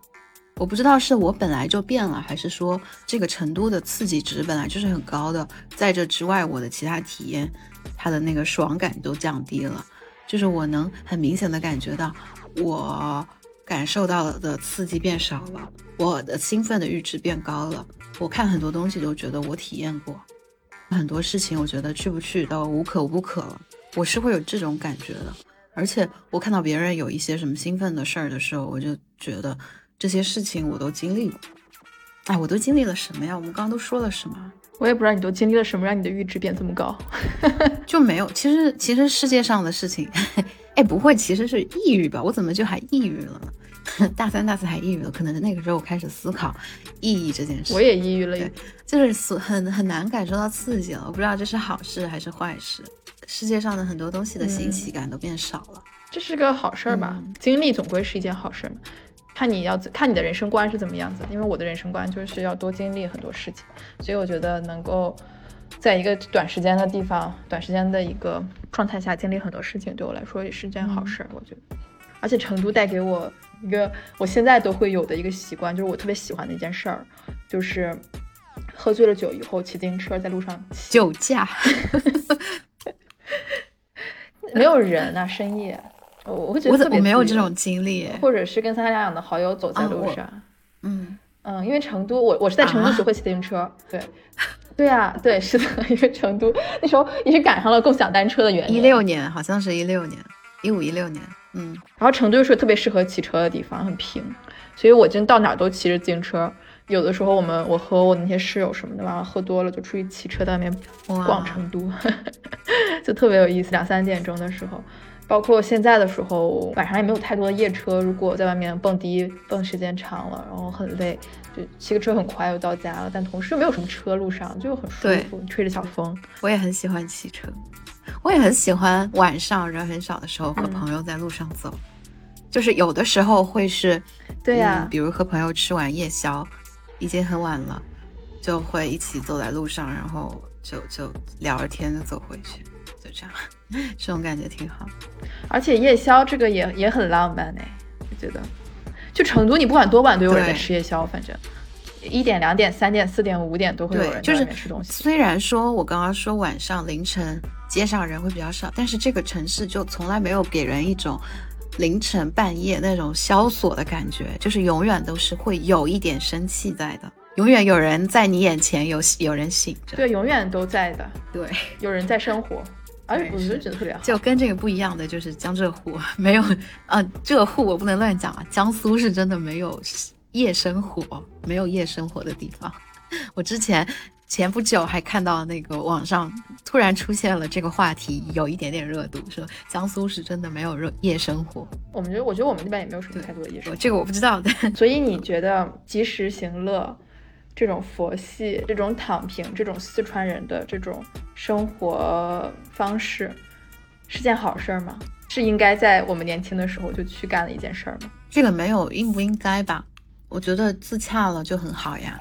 S1: 我不知道是我本来就变了，还是说这个成都的刺激值本来就是很高的。在这之外，我的其他体验，它的那个爽感都降低了。就是我能很明显的感觉到，我感受到的刺激变少了，我的兴奋的阈值变高了。我看很多东西都觉得我体验过，很多事情我觉得去不去都无可无不可了。我是会有这种感觉的。而且我看到别人有一些什么兴奋的事儿的时候，我就觉得这些事情我都经历过。哎，我都经历了什么呀？我们刚刚都说了什么？
S2: 我也不知道你都经历了什么，让你的阈值变这么高。*laughs*
S1: 就没有。其实，其实世界上的事情，哎，不会，其实是抑郁吧？我怎么就还抑郁了呢？*laughs* 大三、大四还抑郁了？可能那个时候我开始思考意义这件事。
S2: 我也抑郁了，
S1: 就是很很难感受到刺激了。我不知道这是好事还是坏事。世界上的很多东西的新奇感都变少了，
S2: 这是个好事儿吧？经历总归是一件好事嘛。看你要看你的人生观是怎么样子，因为我的人生观就是要多经历很多事情，所以我觉得能够在一个短时间的地方、短时间的一个状态下经历很多事情，对我来说也是件好事儿。我觉得，而且成都带给我一个我现在都会有的一个习惯，就是我特别喜欢的一件事儿，就是喝醉了酒以后骑自行车在路上
S1: 酒驾。*laughs*
S2: 没有人啊，深夜，我我会觉得
S1: 我没有这种经历，
S2: 或者是跟三三两两的好友走在路上，
S1: 嗯
S2: 嗯，因为成都，我我是在成都学会骑自行车，对。*laughs* 对啊，对是的，因为成都那时候也是赶上了共享单车的原因，
S1: 一六年好像是一六年，一五一六年，嗯，
S2: 然后成都又是特别适合骑车的地方，很平，所以我真到哪都骑着自行车。有的时候，我们我和我那些室友什么的，晚上喝多了就出去骑车在外面逛成都，*laughs* 就特别有意思。两三点钟的时候，包括现在的时候，晚上也没有太多的夜车。如果在外面蹦迪蹦时间长了，然后很累，就骑个车很快就到家了。但同时又没有什么车，路上就很舒服，吹着小风。
S1: 我也很喜欢骑车，我也很喜欢晚上人很少的时候和朋友在路上走，就是有的时候会是，
S2: 对呀，
S1: 比如和朋友吃完夜宵。已经很晚了，就会一起走在路上，然后就就聊着天就走回去，就这样，这种感觉挺好。
S2: 而且夜宵这个也也很浪漫哎，我觉得，就成都你不管多晚都有人在吃夜宵，反正一点、两点、三点、四点、五点都会有人在吃东西。
S1: 虽然说我刚刚说晚上凌晨街上人会比较少，但是这个城市就从来没有给人一种。凌晨半夜那种萧索的感觉，就是永远都是会有一点生气在的，永远有人在你眼前有有人醒着，
S2: 对，永远都在的，
S1: 对，
S2: 有人在生活，而且我觉得觉得特别好。
S1: 就跟这个不一样的就是江浙沪没有，啊，浙沪我不能乱讲啊，江苏是真的没有夜生活，没有夜生活的地方。我之前。前不久还看到那个网上突然出现了这个话题，有一点点热度，说江苏是真的没有热夜生活。
S2: 我们觉得，我觉得我们那边也没有什么太多的夜生活，
S1: 这个我不知道的。
S2: 所以你觉得及时行乐，这种佛系、这种躺平、这种四川人的这种生活方式，是件好事儿吗？是应该在我们年轻的时候就去干的一件事儿吗？
S1: 这个没有应不应该吧？我觉得自洽了就很好呀。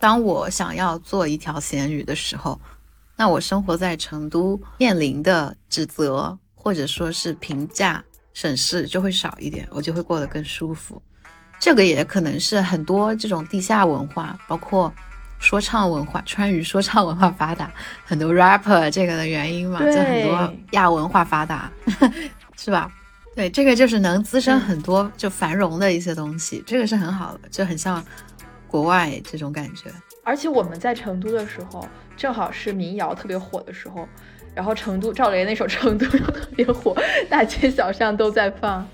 S1: 当我想要做一条咸鱼的时候，那我生活在成都面临的指责或者说是评价审视就会少一点，我就会过得更舒服。这个也可能是很多这种地下文化，包括说唱文化、川渝说唱文化发达，很多 rapper 这个的原因嘛，就很多亚文化发达，*laughs* 是吧？对，这个就是能滋生很多就繁荣的一些东西，这个是很好的，就很像。国外这种感觉，
S2: 而且我们在成都的时候，正好是民谣特别火的时候，然后成都赵雷那首《成都》又特别火，大街小巷都在放。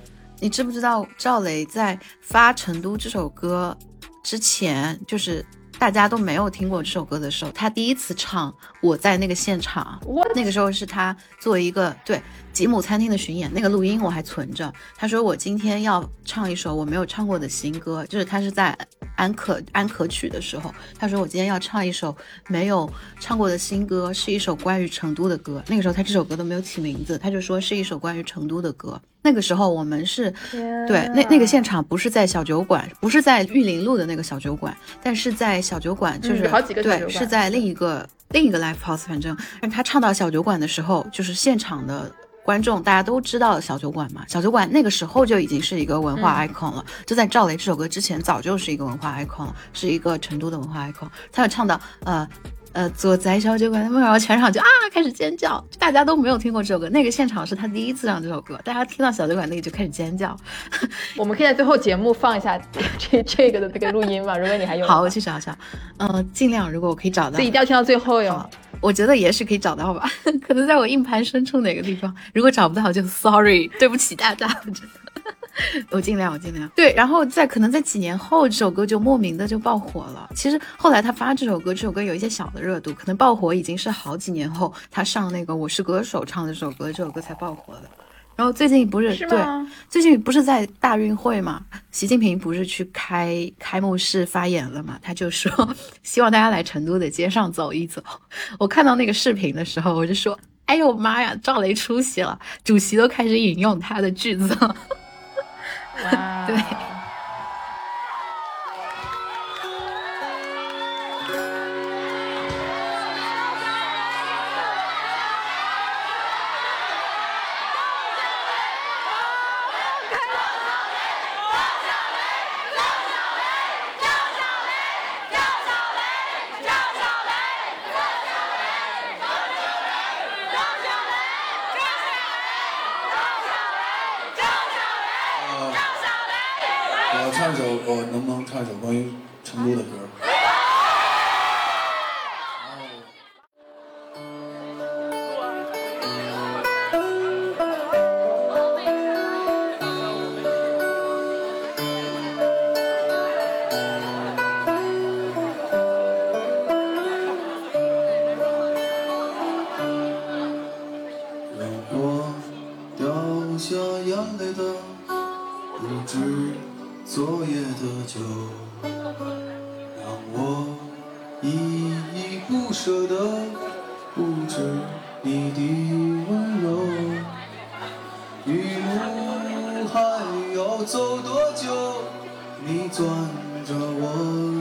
S1: 你知不知道赵雷在发《成都》这首歌之前，就是大家都没有听过这首歌的时候，他第一次唱，我在那个现场，那个时候是他作为一个对。吉姆餐厅的巡演那个录音我还存着。他说我今天要唱一首我没有唱过的新歌，就是他是在安可安可曲的时候，他说我今天要唱一首没有唱过的新歌，是一首关于成都的歌。那个时候他这首歌都没有起名字，他就说是一首关于成都的歌。那个时候我们是对那那个现场不是在小酒馆，不是在玉林路的那个小酒馆，但是在小酒馆就是
S2: 好几个
S1: 对是在另一个另一个 live house，反正他唱到小酒馆的时候，就是现场的。
S3: 观众大家都知道小酒馆嘛，小酒馆那个时候就已经是一个文化 icon 了，就在赵雷这首歌之前早就是一个文化 icon 了，是一个成都的文化 icon。他有唱到呃呃坐在小酒馆的梦，然后全场就啊开始尖叫，大家都没有听过这首歌，那个现场是他第一次唱这首歌，大家听到小酒馆那个就开始尖叫。*laughs*
S2: 我们可以在最后节目放一下这这个的这个录音吗？如果你还有，
S3: 好，我去找找，嗯，尽量如果我可以找到，
S2: 所以一定要听到最后哟。
S3: 我觉得也是可以找到吧，*laughs* 可能在我硬盘深处哪个地方。如果找不到，就 sorry，对不起大家，真的，*laughs* 我尽量，我尽量。对，然后在可能在几年后，这首歌就莫名的就爆火了。其实后来他发这首歌，这首歌有一些小的热度，可能爆火已经是好几年后，他上那个《我是歌手》唱的这首歌，这首歌才爆火的。然后最近不是对，最近不是在大运会嘛？习近平不是去开开幕式发言了嘛？他就说希望大家来成都的街上走一走。我看到那个视频的时候，我就说：“哎呦妈呀，赵雷出息了，主席都开始引用他的句子了。”对。舍得不止你的温柔雨路还要走多久你攥着我。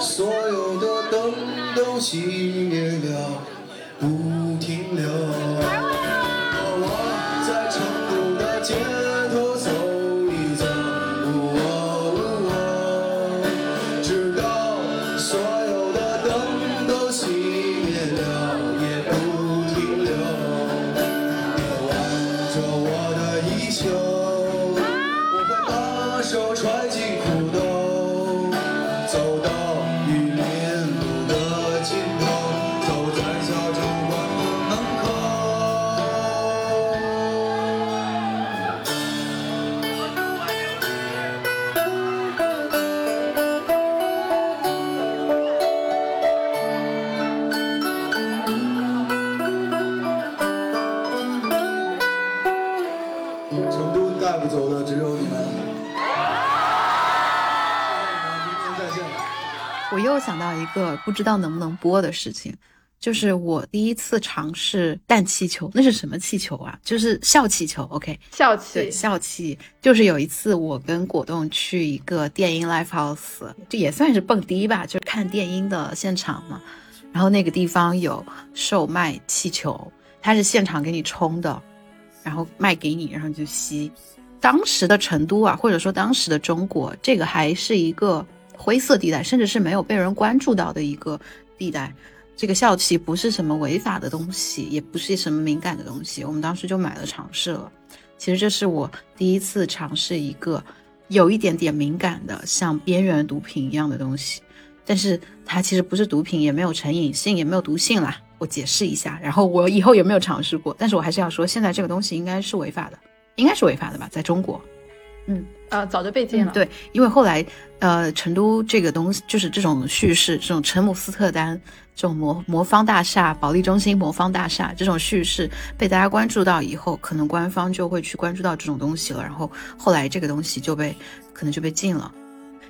S3: 所有的灯都熄灭了，不
S1: 知道能不能播的事情，就是我第一次尝试氮气球，那是什么气球啊？就是笑气球。OK，
S2: 笑气对，
S1: 笑气就是有一次我跟果冻去一个电音 live house，这也算是蹦迪吧，就是看电音的现场嘛。然后那个地方有售卖气球，它是现场给你充的，然后卖给你，然后你就吸。当时的成都啊，或者说当时的中国，这个还是一个灰色地带，甚至是没有被人关注到的一个地带。这个笑气不是什么违法的东西，也不是什么敏感的东西，我们当时就买了尝试了。其实这是我第一次尝试一个有一点点敏感的，像边缘毒品一样的东西，但是它其实不是毒品，也没有成瘾性，也没有毒性啦。我解释一下，然后我以后也没有尝试过？但是我还是要说，现在这个东西应该是违法的，应该是违法的吧，在中国。
S2: 呃，早就被禁了。，
S1: 对，因为后来呃，成都这个东西就是这种叙事，这种陈姆斯特丹这种魔魔方大厦、保利中心魔方大厦这种叙事被大家关注到以后，可能官方就会去关注到这种东西了，然后后来这个东西就被可能就被禁了。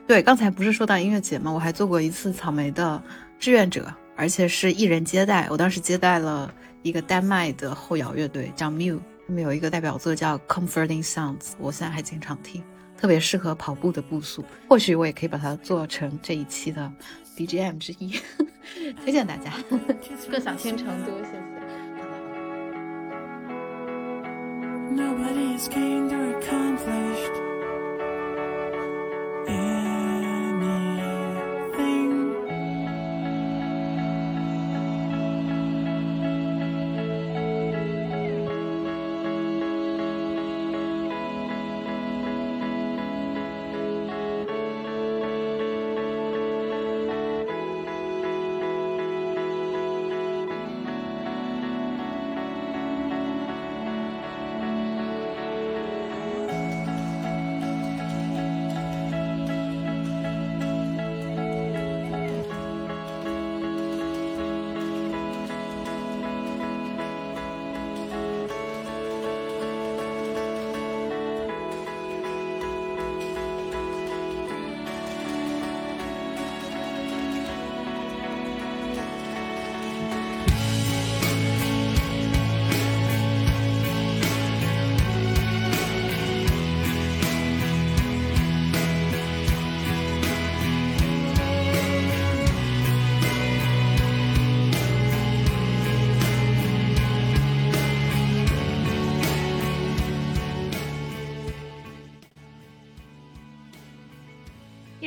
S1: 对，刚才不是说到音乐节吗？我还做过一次草莓的志愿者，而且是艺人接待。我当时接待了一个丹麦的后摇乐队，叫 Mew，他们有一个代表作叫《Comforting Sounds》，我现在还经常听。特别适合跑步的步速，或许我也可以把它做成这一期的 BGM 之一，*laughs* 推荐大家。*laughs*
S2: 更想听成都，谢谢。
S4: Nobody is king or accomplished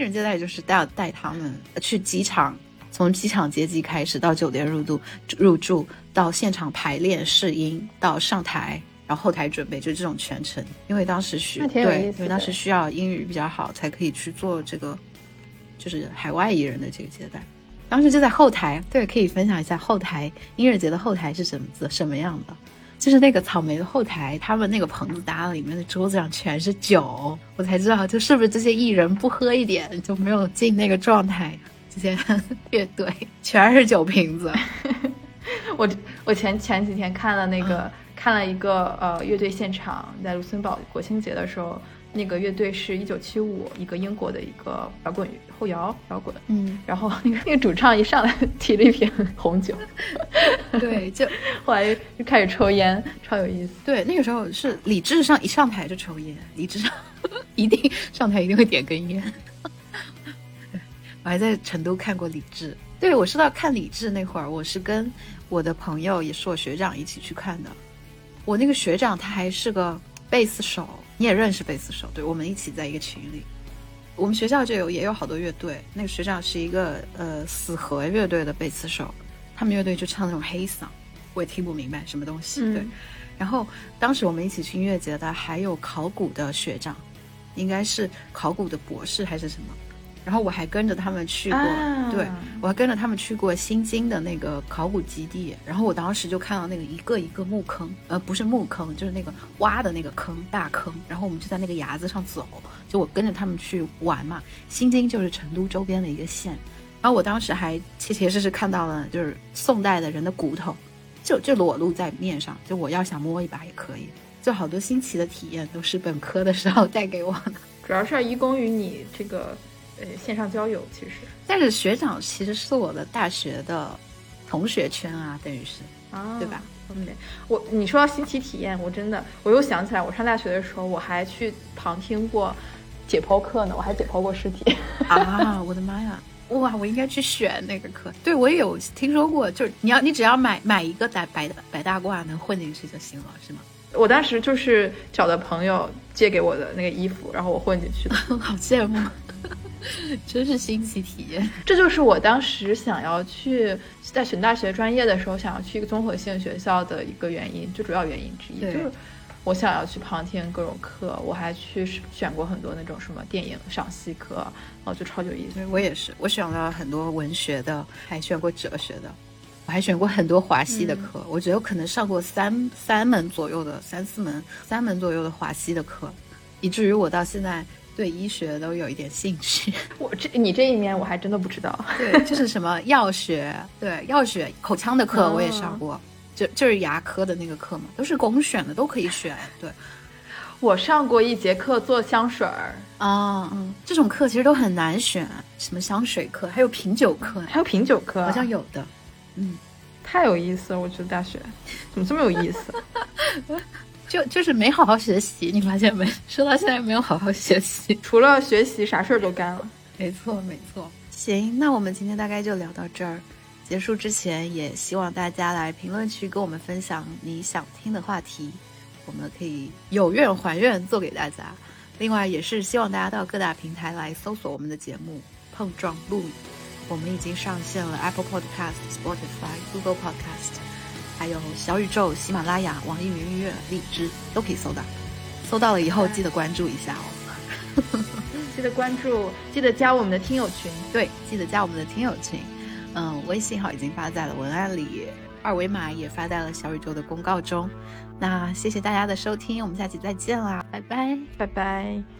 S1: 人接待》就是带带他们去机场，从机场接机开始，到酒店入住入住，到现场排练试音，到上台，然后后台准备，就这种全程。因为当时需对因为当时需要英语比较好，才可以去做这个，就是海外艺人的这个接待。当时就在后台，对，可以分享一下后台音乐节的后台是什么子什么样的。就是那个草莓的后台，他们那个棚子搭了，里面的桌子上全是酒，我才知道，就是不是这些艺人不喝一点就没有进那个状态。这些 *laughs* 乐队全是酒瓶子，*laughs*
S2: 我我前前几天看了那
S1: 嗯
S2: 个、看了一个呃乐队现场，在卢森堡国庆节的时候，那个乐队是一九七五一个英国的一个摇滚后摇摇滚，
S1: 嗯，
S2: 然后 *laughs* 那个那个主唱一上来提了一瓶红酒，
S1: 对，就 *laughs*
S2: 后来就开始抽烟，超有意思。
S1: 对，那个时候是李智上一上台就抽烟，李智上 *laughs* 一定上台一定会点根烟。我还在成都看过李志。对我说到看李志那会儿，我是跟我的朋友，也是我学长一起去看的。我那个学长他还是个贝斯手，你也认识贝斯手，对我们一起在一个群里。我们学校就有也有好多乐队，那个学长是一个呃死核乐队的贝斯手，他们乐队就唱那种黑嗓，我也听不明白什么东西。
S2: 嗯
S1: 对，然后当时我们一起去音乐节的还有考古的学长，应该是考古的博士还是什么。然后我还跟着他们去过，
S2: 啊
S1: 对我还跟着他们去过新津的那个考古基地。然后我当时就看到那个一个一个墓坑，呃，不是墓坑，就是那个挖的那个坑，大坑。然后我们就在那个崖子上走，就我跟着他们去玩嘛。新津就是成都周边的一个县。然后我当时还切切实实看到了，就是宋代的人的骨头，就就裸露在面上，就我要想摸一把也可以。就好多新奇的体验都是本科的时候带给我的。
S2: 主要是要依功于你这个呃线上交友，其实
S1: 但是学长其实是我的大学的同学圈啊，等于是
S2: 啊
S1: 对吧？
S2: 嗯，我你说到新奇体验，我真的我又想起来，我上大学的时候我还去旁听过解剖课呢，我还解剖过尸体。
S1: 啊，*laughs* 我的妈呀！哇，我应该去选那个课。对，我也有听说过，就是你要你只要买买一个白白白大褂能混进去就行了，是吗？
S2: 我当时就是找的朋友借给我的那个衣服，然后我混进去的。*laughs*
S1: 好羡慕，*laughs* 真是新奇体验。
S2: 这就是我当时想要去在选大学专业的时候，想要去一个综合性学校的一个原因，最主要原因之一，就是我想要去旁听各种课，我还去选过很多那种什么电影赏析课，然后就超级有意思。
S1: 对我也是，我选了很多文学的，还选过哲学的，我还选过很多华西的课。我觉得我可能上过三三门左右的，三四门，三门左右的华西的课，以至于我到现在对医学都有一点兴趣。*laughs*
S2: 我这你这一面我还真的不知道。*laughs*
S1: 对，就是什么药学，对药学口腔的课我也上过，就就是牙科的那个课嘛，都是公选的，都可以选。对，*laughs*
S2: 我上过一节课做香水儿，
S1: 啊，嗯，这种课其实都很难选，什么香水课，还有品酒课，
S2: 还有品酒课，
S1: 好像有的。嗯，
S2: 太有意思了。我觉得大学怎么这么有意思？
S1: 就就是没好好学习，你发现没？*laughs* 说到现在没有好好学习。
S2: 除了学习，啥事儿都干了。
S1: 没错，没错。行，那我们今天大概就聊到这儿。结束之前，也希望大家来评论区跟我们分享你想听的话题，我们可以有愿还愿做给大家。另外，也是希望大家到各大平台来搜索我们的节目《碰撞录影》，我们已经上线了 Apple Podcast、Spotify、Google Podcast，还有小宇宙、喜马拉雅、网易云音乐、荔枝都可以搜到。搜到了以后，记得关注一下哦。*laughs*
S2: 记得关注，记得加我们的听友群。
S1: 对，记得加我们的听友群。嗯，微信号已经发在了文案里，二维码也发在了小宇宙的公告中。那谢谢大家的收听，我们下期再见啦，拜拜。
S2: 拜拜。